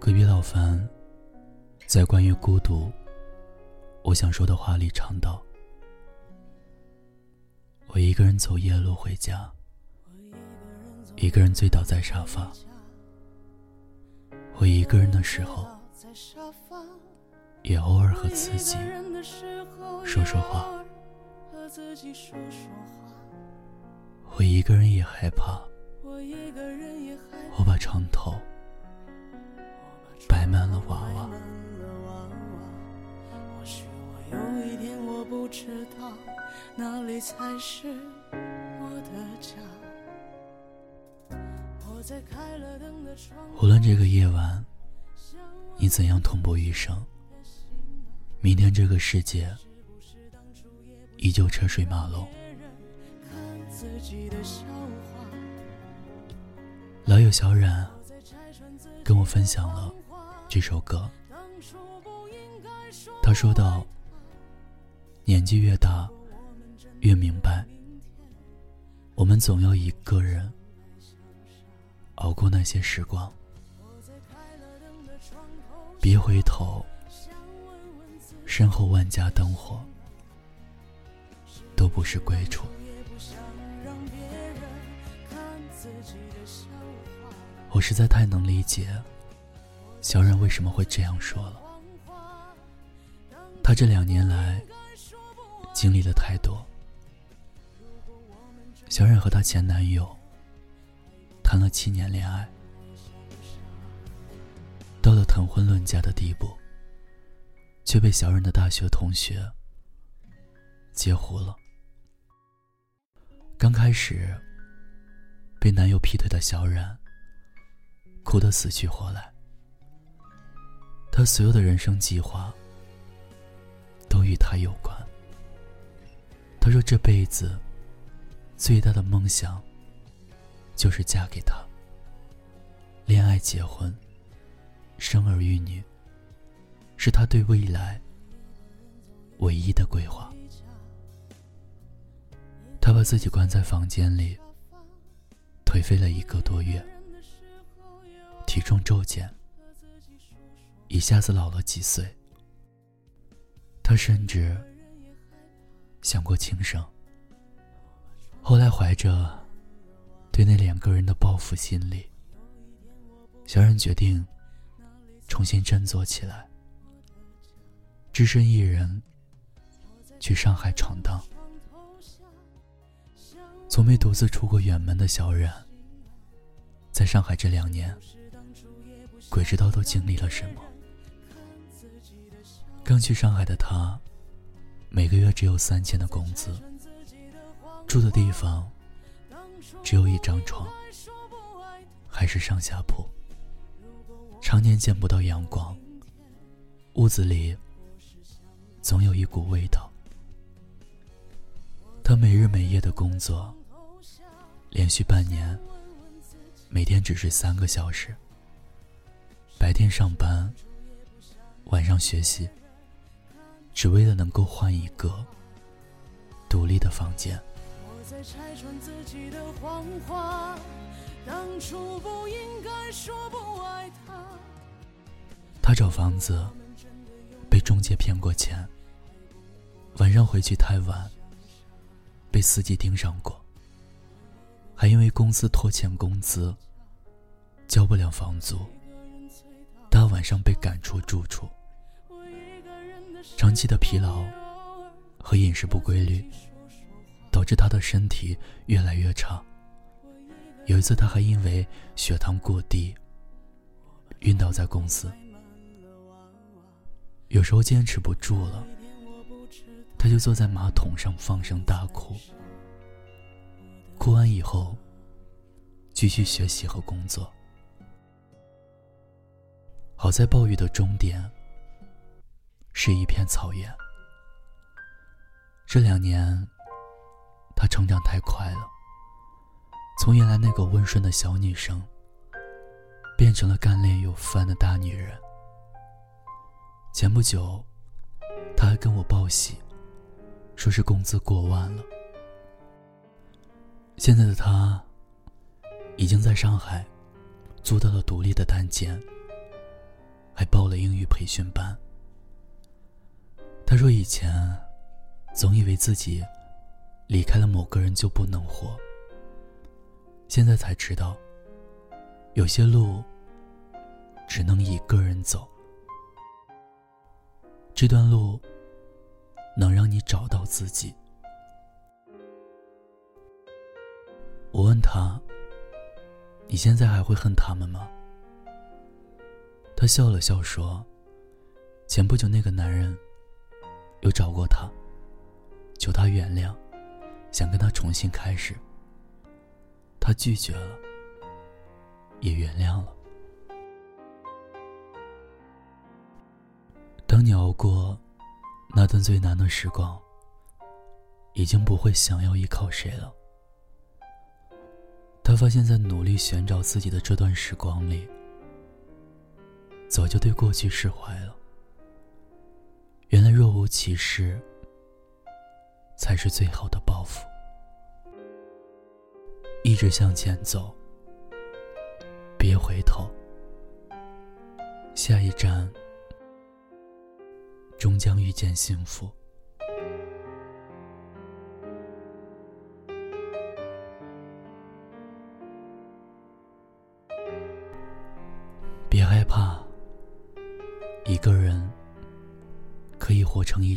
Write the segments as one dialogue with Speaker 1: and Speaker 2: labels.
Speaker 1: 隔壁老樊在关于孤独，我想说的话里唱道：“我一个人走夜路回家，一个人醉倒在沙发。我一个人的时候，也偶尔和自己说说话。我一个人也害怕，我把床头。”摆满了娃娃或许有一天我不知道哪
Speaker 2: 里才是我的家。
Speaker 1: 无论这个夜晚你怎样痛不欲生，明天这个世界依旧车水马龙。自己的笑话老友小冉跟我分享了。这首歌，他说道：“年纪越大，越明白，我们总要一个人熬过那些时光。别回头，身后万家灯火都不是归处。”我实在太能理解。小冉为什么会这样说了？她这两年来经历了太多。小冉和她前男友谈了七年恋爱，到了谈婚论嫁的地步，却被小冉的大学同学截胡了。刚开始被男友劈腿的小冉，哭得死去活来。他所有的人生计划都与他有关。他说：“这辈子最大的梦想就是嫁给他，恋爱、结婚、生儿育女，是他对未来唯一的规划。”他把自己关在房间里，颓废了一个多月，体重骤减。一下子老了几岁，他甚至想过轻生。后来怀着对那两个人的报复心理，小冉决定重新振作起来，只身一人去上海闯荡。从没独自出过远门的小冉，在上海这两年，鬼知道都经历了什么。刚去上海的他，每个月只有三千的工资，住的地方只有一张床，还是上下铺，常年见不到阳光，屋子里总有一股味道。他没日没夜的工作，连续半年，每天只睡三个小时，白天上班，晚上学习。只为了能够换一个独立的房间。他找房子，被中介骗过钱。晚上回去太晚，被司机盯上过。还因为公司拖欠工资，交不了房租，大晚上被赶出住处。长期的疲劳和饮食不规律，导致他的身体越来越差。有一次，他还因为血糖过低晕倒在公司。有时候坚持不住了，他就坐在马桶上放声大哭。哭完以后，继续学习和工作。好在暴雨的终点。是一片草原。这两年，她成长太快了，从原来那个温顺的小女生，变成了干练有范的大女人。前不久，她还跟我报喜，说是工资过万了。现在的他，已经在上海租到了独立的单间，还报了英语培训班。他说：“以前总以为自己离开了某个人就不能活，现在才知道，有些路只能一个人走。这段路能让你找到自己。”我问他：“你现在还会恨他们吗？”他笑了笑说：“前不久那个男人又找过他，求他原谅，想跟他重新开始。他拒绝了，也原谅了。当你熬过那段最难的时光，已经不会想要依靠谁了。”他发现，在努力寻找自己的这段时光里，早就对过去释怀了。原来若无其事，才是最好的报复。一直向前走，别回头。下一站，终将遇见幸福。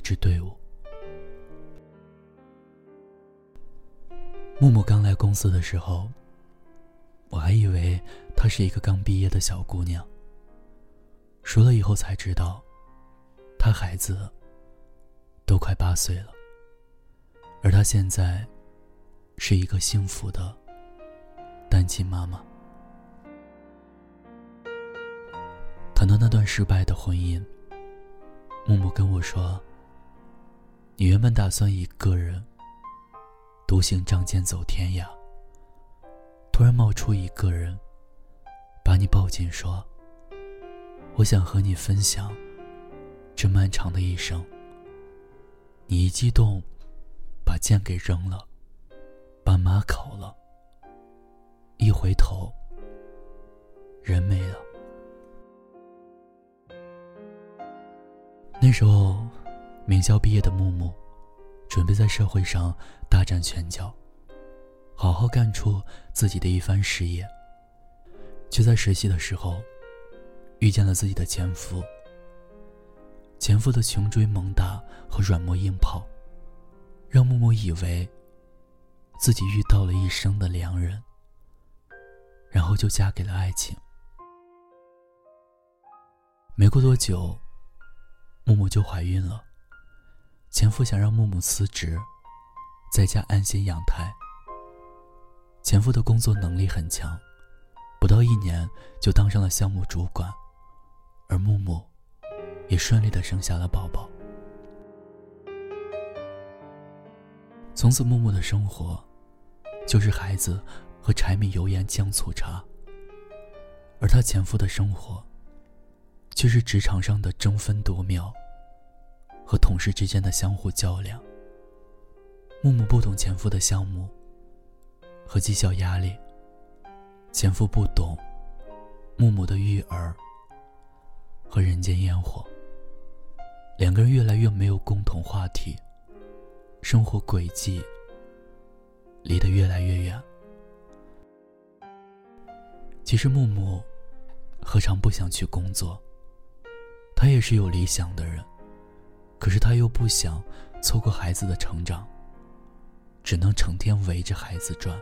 Speaker 1: 支队伍。木木刚来公司的时候，我还以为她是一个刚毕业的小姑娘。熟了以后才知道，她孩子都快八岁了，而她现在是一个幸福的单亲妈妈。谈到那段失败的婚姻，木木跟我说：“你原本打算一个人独行仗剑走天涯，突然冒出一个人，把你抱紧，说：‘我想和你分享这漫长的一生。’你一激动，把剑给扔了，把马烤了，一回头，人没了。”那时候，名校毕业的木木，准备在社会上大展拳脚，好好干出自己的一番事业。就在实习的时候，遇见了自己的前夫。前夫的穷追猛打和软磨硬泡，让木木以为自己遇到了一生的良人，然后就嫁给了爱情。没过多久。木木就怀孕了，前夫想让木木辞职，在家安心养胎。前夫的工作能力很强，不到一年就当上了项目主管，而木木也顺利的生下了宝宝。从此，木木的生活就是孩子和柴米油盐酱醋茶，而她前夫的生活。却是职场上的争分夺秒，和同事之间的相互较量。木木不懂前夫的项目和绩效压力，前夫不懂木木的育儿和人间烟火。两个人越来越没有共同话题，生活轨迹离得越来越远。其实木木何尝不想去工作？他也是有理想的人，可是他又不想错过孩子的成长，只能成天围着孩子转。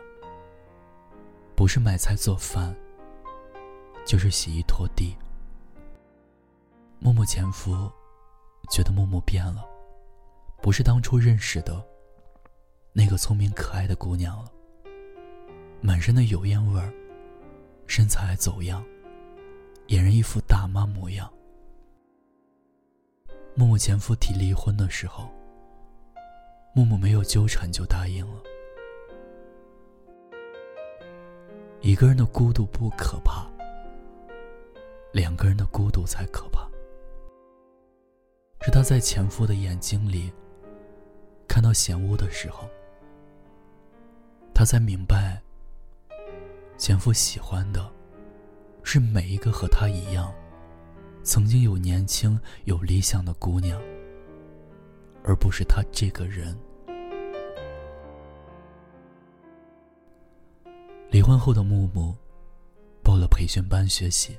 Speaker 1: 不是买菜做饭，就是洗衣拖地。默默前夫觉得默默变了，不是当初认识的那个聪明可爱的姑娘了，满身的油烟味儿，身材还走样，俨然一副大妈模样。木木前夫提离婚的时候，木木没有纠缠就答应了。一个人的孤独不可怕，两个人的孤独才可怕。是他在前夫的眼睛里看到嫌恶的时候，他才明白，前夫喜欢的，是每一个和他一样，曾经有年轻有理想的姑娘，而不是他这个人。离婚后的木木，报了培训班学习，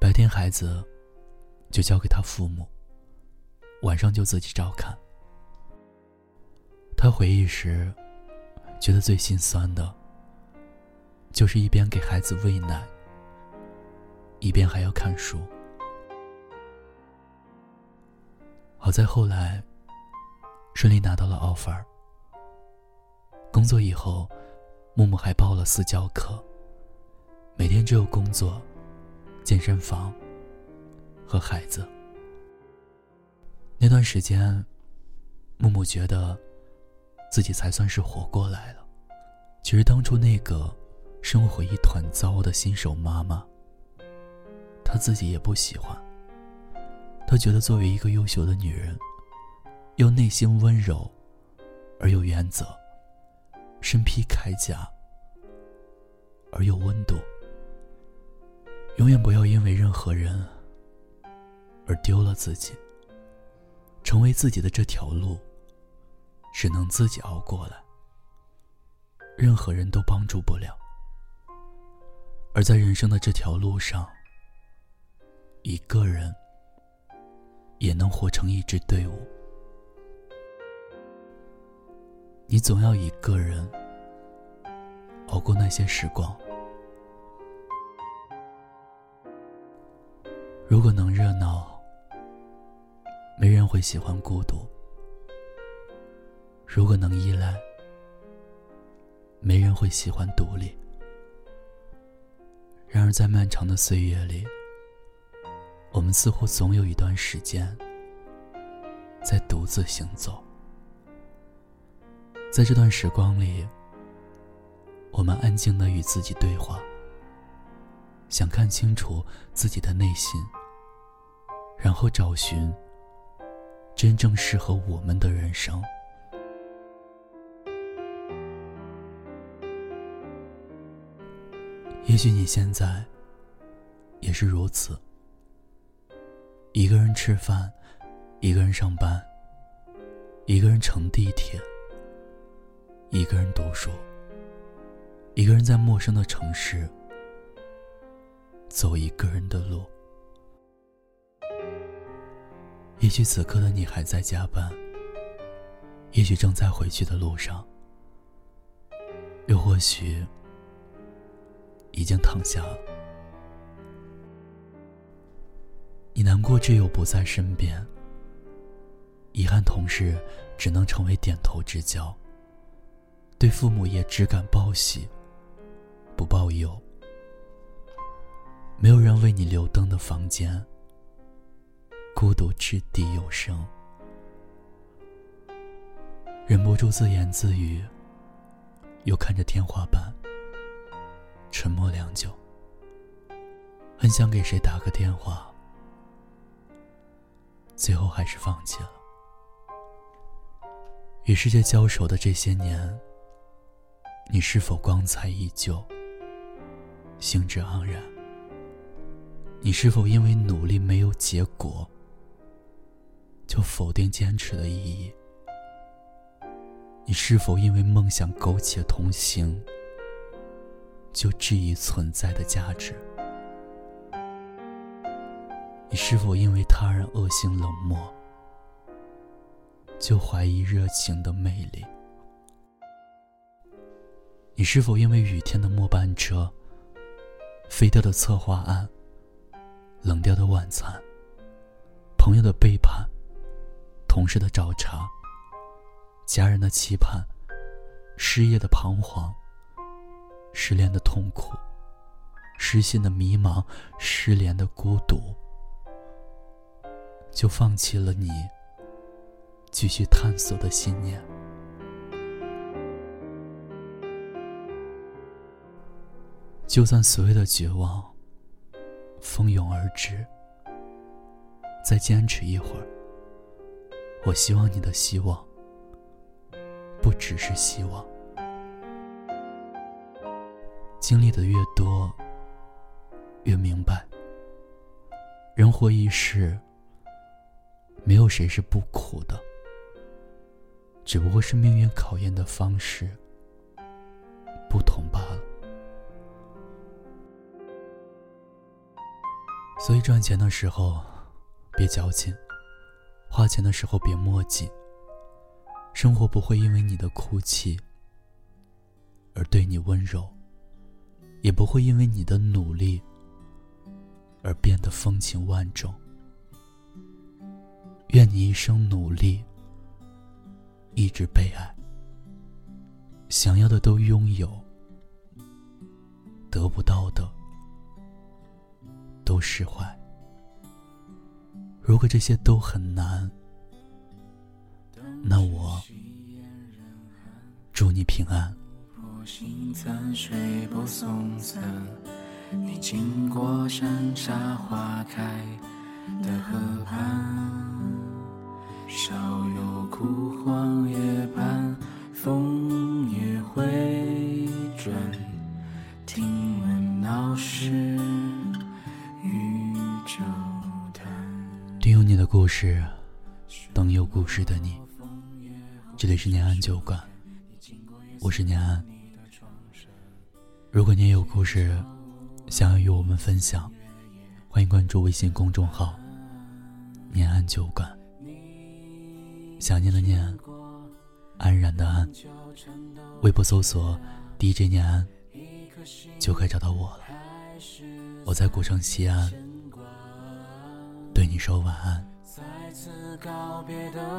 Speaker 1: 白天孩子就交给他父母，晚上就自己照看。他回忆时，觉得最心酸的，就是一边给孩子喂奶，一边还要看书。好在后来，顺利拿到了 offer。工作以后，木木还报了私教课，每天只有工作、健身房和孩子。那段时间，木木觉得。自己才算是活过来了。其实当初那个生活一团糟的新手妈妈，她自己也不喜欢。她觉得作为一个优秀的女人，又内心温柔而有原则，身披铠甲而有温度，永远不要因为任何人而丢了自己，成为自己的这条路。只能自己熬过来，任何人都帮助不了。而在人生的这条路上，一个人也能活成一支队伍。你总要一个人熬过那些时光。如果能热闹，没人会喜欢孤独。如果能依赖，没人会喜欢独立。然而，在漫长的岁月里，我们似乎总有一段时间在独自行走。在这段时光里，我们安静的与自己对话，想看清楚自己的内心，然后找寻真正适合我们的人生。也许你现在也是如此，一个人吃饭，一个人上班，一个人乘地铁，一个人读书，一个人在陌生的城市走一个人的路。也许此刻的你还在加班，也许正在回去的路上，又或许……已经躺下了，你难过挚友不在身边，遗憾同事只能成为点头之交，对父母也只敢报喜，不报忧。没有人为你留灯的房间，孤独掷地有声，忍不住自言自语，又看着天花板。沉默良久，很想给谁打个电话，最后还是放弃了。与世界交手的这些年，你是否光彩依旧、兴致盎然？你是否因为努力没有结果，就否定坚持的意义？你是否因为梦想苟且同行？就质疑存在的价值。你是否因为他人恶性冷漠，就怀疑热情的魅力？你是否因为雨天的末班车、飞掉的策划案、冷掉的晚餐、朋友的背叛、同事的找茬、家人的期盼、失业的彷徨？失恋的痛苦，失信的迷茫，失联的孤独，就放弃了你继续探索的信念。就算所有的绝望蜂拥而至，再坚持一会儿。我希望你的希望不只是希望。经历的越多，越明白，人活一世，没有谁是不苦的，只不过是命运考验的方式不同罢了。所以赚钱的时候别矫情，花钱的时候别墨迹。生活不会因为你的哭泣而对你温柔，也不会因为你的努力而变得风情万种。愿你一生努力，一直被爱，想要的都拥有，得不到的都释怀。如果这些都很难，那我祝你平安。
Speaker 3: 你经过山茶花开的河畔，少有枯黄叶畔，枫叶回转。听闻闹市渔舟谈。
Speaker 1: 听有你的故事，等有故事的你。这里是念安酒馆，我是念安。如果你也有故事想要与我们分享，欢迎关注微信公众号“念安酒馆”。想念的念，安然的安。微博搜索 “DJ 念安”，就可以找到我了。我在古城西安，对你说晚安，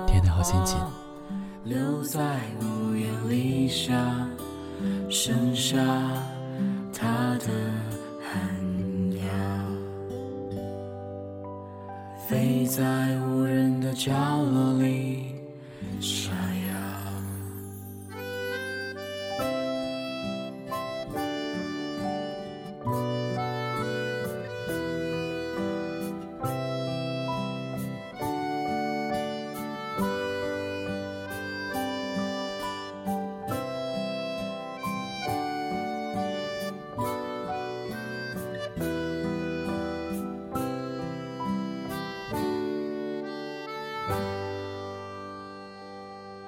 Speaker 1: 天天好心情。
Speaker 3: 留在屋檐底下，剩下在无人的角落里。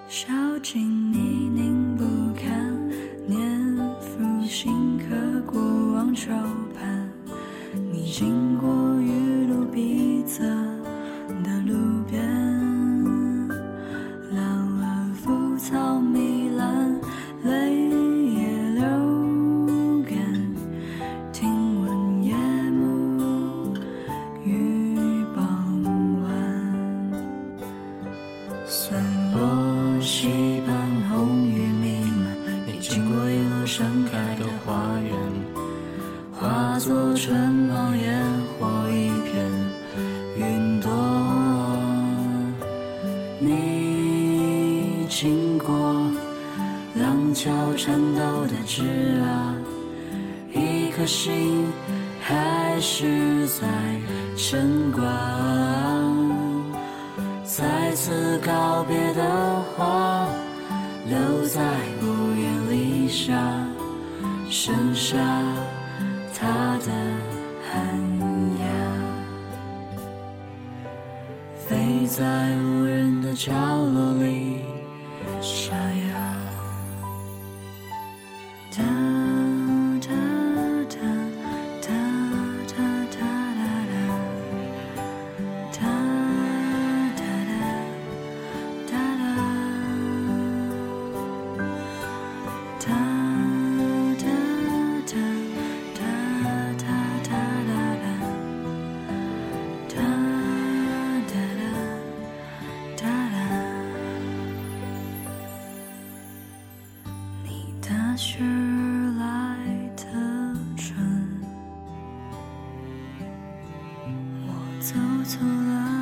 Speaker 2: 小径泥泞作春梦烟火一片云朵。你经过廊桥颤抖的枝桠，一颗心还是在牵挂。再次告别的话，留在屋檐底下，剩下他角落里沙哑。走错了。